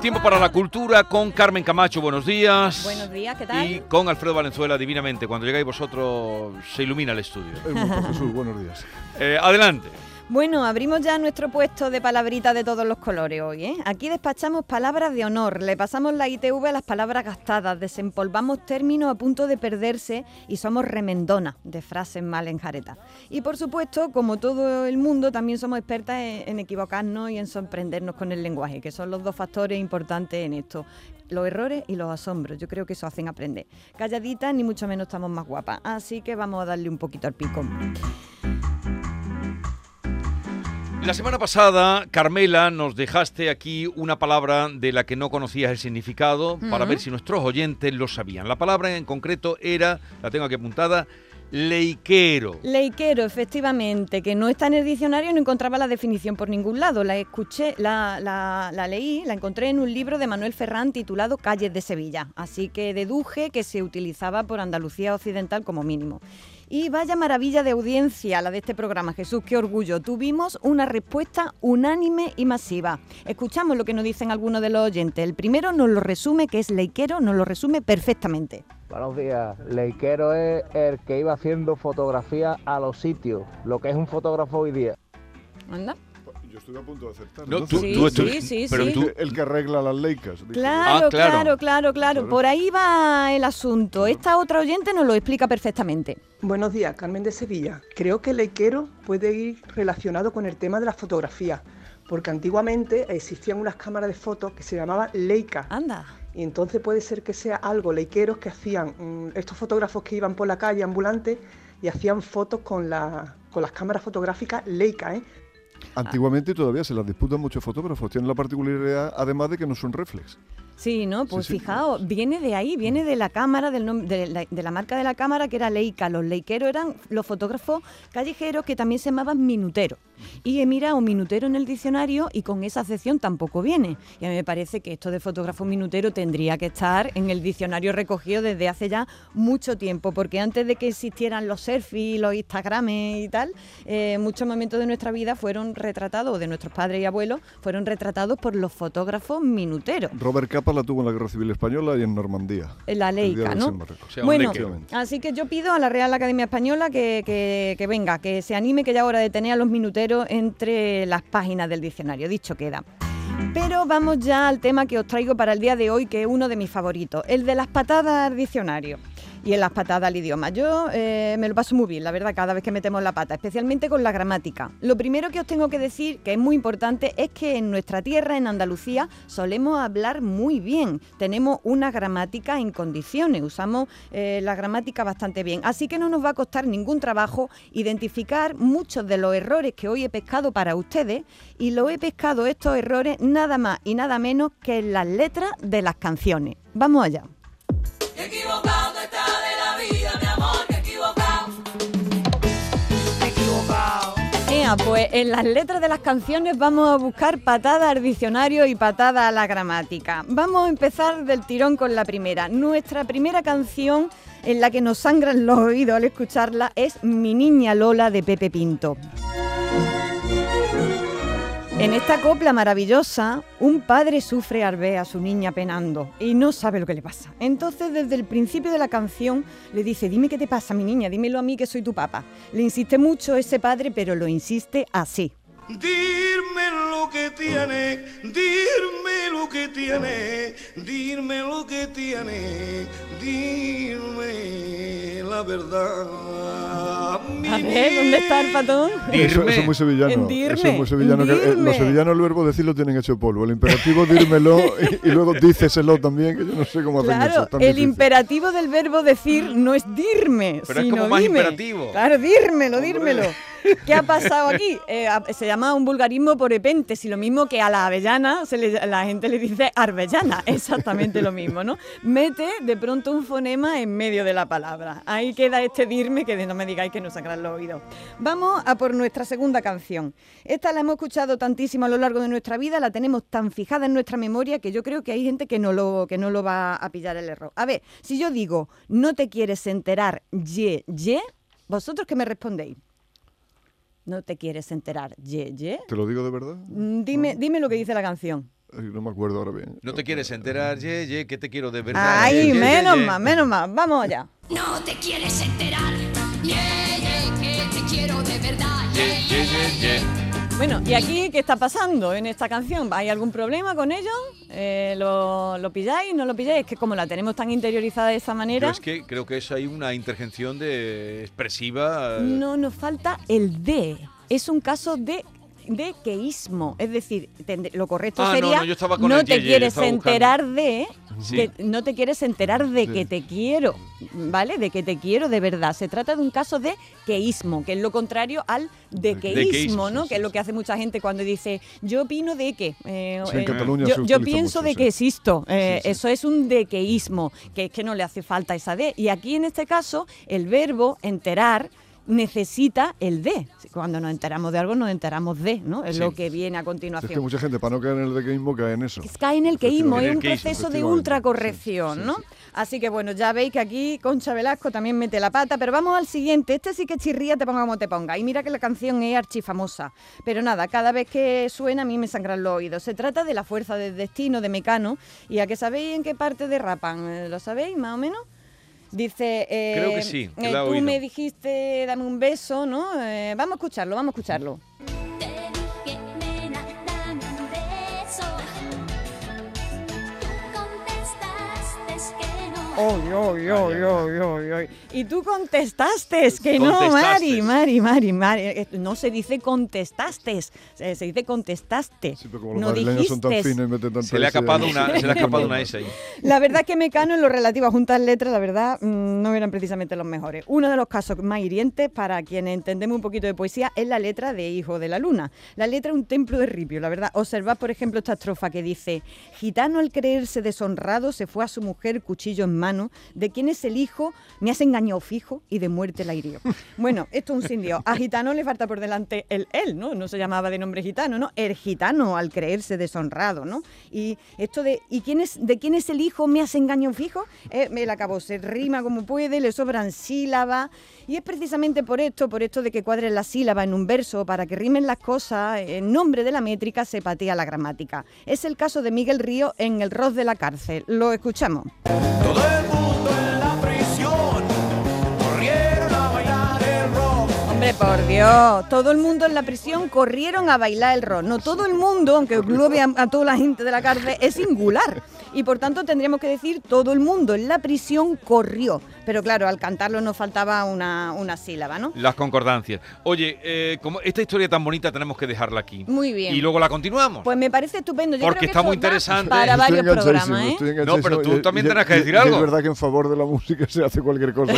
Tiempo para la cultura con Carmen Camacho, buenos días. Buenos días, ¿qué tal? Y con Alfredo Valenzuela, divinamente. Cuando llegáis vosotros se ilumina el estudio. Jesús, buenos días. Eh, adelante. Bueno, abrimos ya nuestro puesto de palabritas de todos los colores hoy. ¿eh? Aquí despachamos palabras de honor, le pasamos la ITV a las palabras gastadas, desempolvamos términos a punto de perderse y somos remendonas de frases mal enjaretas. Y por supuesto, como todo el mundo, también somos expertas en, equivocarnos y en sorprendernos con el lenguaje, que son los dos factores importantes en esto los errores y los asombros. Yo creo que eso hacen aprender. Calladitas ni mucho menos estamos más guapas. Así que vamos a darle un poquito al picón. La semana pasada, Carmela, nos dejaste aquí una palabra de la que no conocías el significado para ver si nuestros oyentes lo sabían. La palabra en concreto era, la tengo aquí apuntada, leiquero. Leiquero, efectivamente, que no está en el diccionario, no encontraba la definición por ningún lado. La escuché, la, la, la, leí, la encontré en un libro de Manuel Ferrán titulado Calles de Sevilla. Así que deduje que se utilizaba por Andalucía Occidental como mínimo. Y vaya maravilla de audiencia la de este programa, Jesús, qué orgullo. Tuvimos una respuesta unánime y masiva. Escuchamos lo que nos dicen algunos de los oyentes. El primero nos lo resume, que es Leiquero, nos lo resume perfectamente. Buenos días. Leiquero es el que iba haciendo fotografías a los sitios, lo que es un fotógrafo hoy día. Anda. Yo estoy a punto de acertar. No, Entonces, tú- Sí, tú- sí, sí, pero sí. tú- el que arregla las leicas. Claro, Ah, claro. claro, claro, claro. Por ahí va el asunto. Esta otra oyente nos lo explica perfectamente. Buenos días, Carmen de Sevilla. Creo que leiquero puede ir relacionado con el tema de la fotografía, porque antiguamente existían unas cámaras de fotos que se llamaban Leica. Anda. Y entonces puede ser que sea algo leiqueros que hacían mm, estos fotógrafos que iban por la calle ambulantes y hacían fotos con, la- con las cámaras fotográficas Leica, ¿eh? Antiguamente y todavía se las disputan muchos fotógrafos. Tienen la particularidad, además de que no son reflex. Sí, ¿no? Pues Sí, sí. fijaos, viene de ahí, viene de la cámara, del de, la, de la marca de la cámara que era Leica. Los leiqueros eran los fotógrafos callejeros que también se llamaban minuteros. Y he mirado minutero en el diccionario y con esa acepción tampoco viene. Y a mí me parece que esto de fotógrafo minutero tendría que estar en el diccionario recogido desde hace ya mucho tiempo, porque antes de que existieran los selfies, los Instagrames y tal, eh, muchos momentos de nuestra vida fueron retratados, o de nuestros padres y abuelos, fueron retratados por los fotógrafos minuteros. Robert Capa la tuvo en la Guerra Civil Española y en Normandía. La el día Leica, ¿no? O sea, Bueno, así que yo pido a la Real Academia Española que, que- que venga, que se anime, que ya es hora de tener a los minuteros entre las páginas del diccionario. Dicho queda. Pero vamos ya al tema que os traigo para el día de hoy, que es uno de mis favoritos, el de las patadas al diccionario y en las patadas al idioma. Yo eh, me lo paso muy bien, la verdad, cada vez que metemos la pata, especialmente con la gramática. Lo primero que os tengo que decir, que es muy importante, es que en nuestra tierra, en Andalucía, solemos hablar muy bien. Tenemos una gramática en condiciones, usamos eh, la gramática bastante bien. Así que no nos va a costar ningún trabajo identificar muchos de los errores que hoy he pescado para ustedes y lo he pescado estos errores nada más y nada menos que en las letras de las canciones. Vamos allá. Pues en las letras de las canciones vamos a buscar patada al diccionario y patada a la gramática. Vamos a empezar del tirón con la primera. Nuestra primera canción en la que nos sangran los oídos al escucharla es Mi niña Lola de Pepe Pinto. En esta copla maravillosa, un padre sufre al ver a su niña penando y no sabe lo que le pasa. Entonces, desde el principio de la canción, le dice, dime qué te pasa, mi niña, dímelo a mí que soy tu papá. Le insiste mucho ese padre, pero lo insiste así. Dime lo que tiene, dime que tiene, dime lo que tiene, dime la verdad. mi A ver, ¿dónde está el patón? Eso, Dirme. eso es muy sevillano. En Eso dirme, es muy sevillano. que, eh, dirme. los sevillanos el verbo decir lo tienen hecho polvo. El imperativo dírmelo y, y luego díceselo también, que yo no sé cómo hacen eso. Claro, es tan el difícil. imperativo del verbo decir no es dirme, Pero es sino como más dime. imperativo. Claro, dírmelo, dírmelo. ¿Qué ha pasado aquí? Eh, se llama un vulgarismo por epentes y lo mismo que a la avellana se le- la gente le dice arbellana, exactamente lo mismo, ¿no? Mete de pronto un fonema en medio de la palabra. Ahí queda este dirme que de no me digáis que no sangran los oídos. Vamos a por nuestra segunda canción. Esta la hemos escuchado tantísimo a lo largo de nuestra vida, la tenemos tan fijada en nuestra memoria que yo creo que hay gente que no lo, que no lo va a pillar el error. A ver, si yo digo, no te quieres enterar, ye, ye, ¿vosotros qué me respondéis? No te quieres enterar, ye, ye. ¿Te lo digo de verdad? Mm, Dime, dime lo que dice la canción. Ay, No me acuerdo ahora bien. No te quieres enterar, ye, ye, que te quiero de verdad. Ay, ye, ye, ye, menos ye. más, menos más. Vamos allá. No te quieres enterar. Yeah, que te quiero de verdad. Ye, ye, ye, ye. Bueno, ¿y aquí qué está pasando en esta canción? ¿Hay algún problema con ello? Eh, ¿lo, ¿Lo pilláis? ¿No lo pilláis? Es que como la tenemos tan interiorizada de esa Yo manera, es que creo que es ahí una intervención de expresiva. eh, no nos falta el de. Es un caso de de queísmo, es decir, lo correcto Ah, no, sería no, yo estaba con el te ye, ye, quieres enterar de Sí. que no te quieres enterar de Sí. que te quiero, ¿vale? De que te quiero de verdad. Se trata de un caso de queísmo, que es lo contrario al dequeísmo, Dequeísmo, ¿no? sí, que es lo que hace mucha gente cuando dice yo opino de que eh, Sí, en eh, Cataluña yo, se yo utiliza pienso mucho, de sí. que existo. Eh, Sí, sí. Eso es un dequeísmo, que es que no le hace falta esa de. Y aquí en este caso el verbo enterar necesita el de. Cuando nos enteramos de algo nos enteramos de, ¿no? Es Sí. lo que viene a Es continuación. que mucha gente, para no caer en el dequeísmo, cae en eso. Es cae en el queísmo, es un proceso de ultracorrección, Sí, sí, ¿no? sí. Así que bueno, ya veis que aquí Concha Velasco también mete la pata, pero vamos al siguiente. Este sí que chirría, te ponga como te ponga. Y mira que la canción es archifamosa. Pero nada, cada vez que suena a mí me sangran los oídos. Se trata de la fuerza del destino de Mecano. ¿Y a que sabéis en qué parte derrapan? ¿Lo sabéis más o menos? Dice, eh, Creo que sí, que eh, tú oído. me dijiste, dame un beso, ¿no? Eh, vamos a escucharlo, vamos a escucharlo. Oy, oy, oy, oy, oy, oy. Y tú contestaste que no. Mari, Mari, Mari, Mari. Eh, No se dice contestaste, se, se dice contestaste. Sí, pero como los no madrileños son tan dijiste. finos y meten tanta Se le ha escapado una, se le ha escapado una S ahí. La verdad es que Mecano en lo relativo a juntas letras, la verdad, mm, no eran precisamente los mejores. Uno de los casos más hirientes para quienes entendemos un poquito de poesía es la letra de Hijo de la Luna. La letra es un templo de ripio, la verdad. Observad, por ejemplo, esta estrofa que dice: Gitano al creerse deshonrado se fue a su mujer cuchillo en mano, de quien es el hijo, me has engañado fijo y de muerte la hirió. Bueno, esto es un sin Dios. A Gitano le falta por delante el él, ¿no? No se llamaba de nombre gitano, ¿no? El gitano al creerse deshonrado, ¿no? Y esto de ¿y quién es de quién es el hijo? ¿Me has engañado fijo? Eh, me la acabó, se rima como puede, le sobran sílabas y es precisamente por esto, por esto de que cuadren las sílabas en un verso para que rimen las cosas, en nombre de la métrica se patea la gramática. Es el caso de Miguel Río en El Ros de la cárcel. Lo escuchamos. Por Dios, todo el mundo en la prisión corrieron a bailar el rock. No todo el mundo, aunque englobe a, a toda la gente de la cárcel, es singular. Y por tanto tendríamos que decir todo el mundo en la prisión corrió. Pero claro, al cantarlo nos faltaba una, una sílaba, ¿no? Las concordancias. Oye, eh, como esta historia tan bonita tenemos que dejarla aquí. Muy bien. Y luego la continuamos. Pues me parece estupendo. Yo Porque creo que está muy interesante. Para Estoy varios programas, ¿eh? estoy No, pero tú Y- también tendrás que decir y algo. Es verdad que en favor de la música se hace cualquier cosa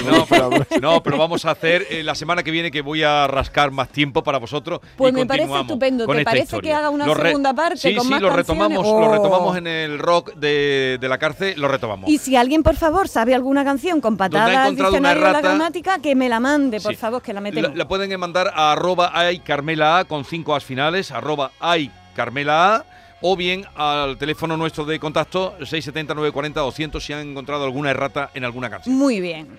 no, pero vamos a hacer eh, la semana que viene que voy a rascar más tiempo para vosotros. Pues y me parece estupendo. ¿Te parece historia. que haga una Lo segunda parte sí, con sí, más lo canciones? retomamos, Oh. lo retomamos en el rock de, de la cárcel, lo retomamos. Y si alguien, por favor, sabe alguna canción con Donde ha patada al diccionario de la gramática, que me la mande, por Sí. favor, que la metemos. La, la pueden mandar a arroba ay Carmela A con cinco as finales, arroba ay Carmela A, o bien al teléfono nuestro de contacto 670 940 200 si han encontrado alguna errata en alguna canción. Muy bien.